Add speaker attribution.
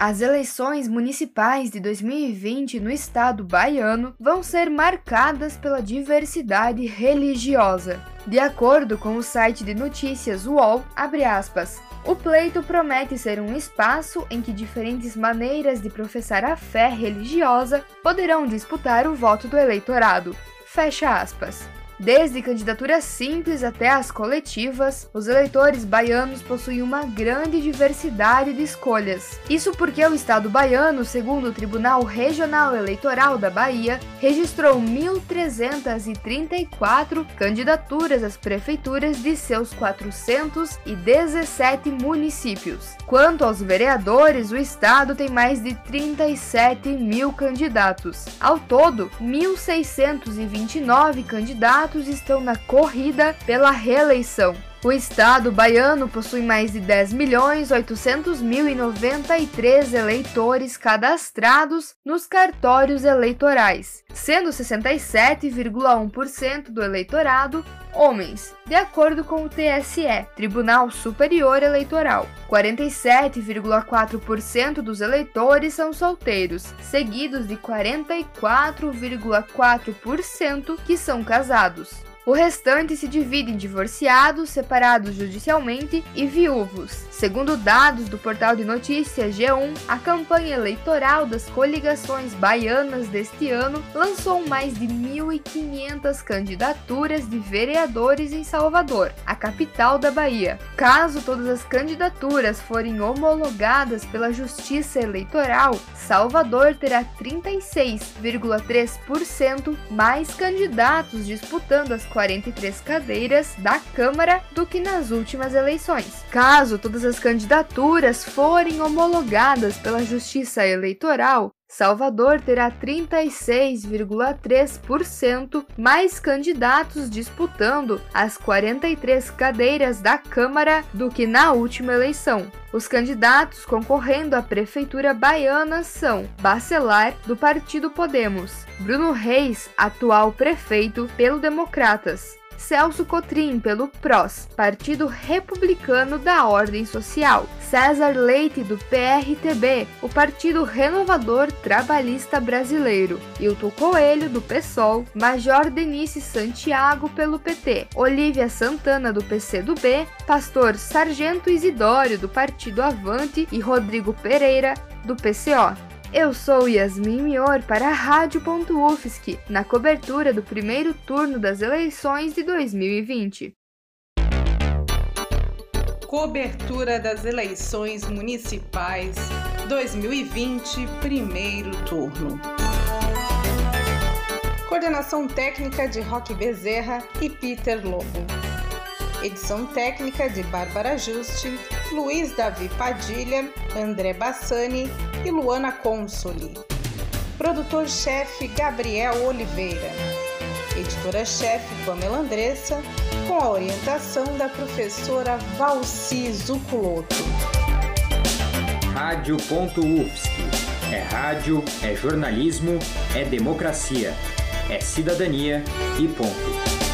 Speaker 1: As eleições municipais de 2020 no estado baiano vão ser marcadas pela diversidade religiosa. De acordo com o site de notícias UOL, aspas, o pleito promete ser um espaço em que diferentes maneiras de professar a fé religiosa poderão disputar o voto do eleitorado. Fecha aspas. Desde candidaturas simples até as coletivas, os eleitores baianos possuem uma grande diversidade de escolhas. Isso porque o Estado baiano, segundo o Tribunal Regional Eleitoral da Bahia, registrou 1.334 candidaturas às prefeituras de seus 417 municípios. Quanto aos vereadores, o Estado tem mais de 37 mil candidatos. Ao todo, 1.629 candidatos candidatos estão na corrida pela reeleição. O estado baiano possui mais de 10 milhões 800 mil e 93 eleitores cadastrados nos cartórios eleitorais, sendo 67,1% do eleitorado homens, de acordo com o TSE, Tribunal Superior Eleitoral. 47,4% dos eleitores são solteiros, seguidos de 44,4% que são casados. O restante se divide em divorciados, separados judicialmente e viúvos. Segundo dados do portal de notícias G1, a campanha eleitoral das coligações baianas deste ano lançou mais de 1.500 candidaturas de vereadores em Salvador, a capital da Bahia. Caso todas as candidaturas forem homologadas pela Justiça Eleitoral, Salvador terá 36,3% mais candidatos disputando as 43 cadeiras da Câmara do que nas últimas eleições. Caso todas as candidaturas forem homologadas pela Justiça Eleitoral, Salvador terá 36,3% mais candidatos disputando as 43 cadeiras da Câmara do que na última eleição. Os candidatos concorrendo à prefeitura baiana são Bacelar, do Partido Podemos, Bruno Reis, atual prefeito pelo Democratas, Celso Cotrim pelo PROS, Partido Republicano da Ordem Social, César Leite do PRTB, o Partido Renovador Trabalhista Brasileiro, Hilton Coelho do PSOL, Major Denise Santiago pelo PT, Olívia Santana do PCdoB, Pastor Sargento Isidório do Partido Avante e Rodrigo Pereira do PCO. Eu sou Yasmin Mior para a Rádio.UFSC, na cobertura do primeiro turno das eleições de 2020.
Speaker 2: Cobertura das eleições municipais 2020, primeiro turno. Coordenação técnica de Roque Bezerra e Peter Lobo. Edição técnica de Bárbara Juste, Luiz Davi Padilha, André Bassani e Luana Consoli. Produtor-chefe Gabriel Oliveira. Editora-chefe Pamela Andressa, com a orientação da professora Valci Zuculoto.
Speaker 3: Rádio.UFSC. É rádio, é jornalismo, é democracia, é cidadania e ponto.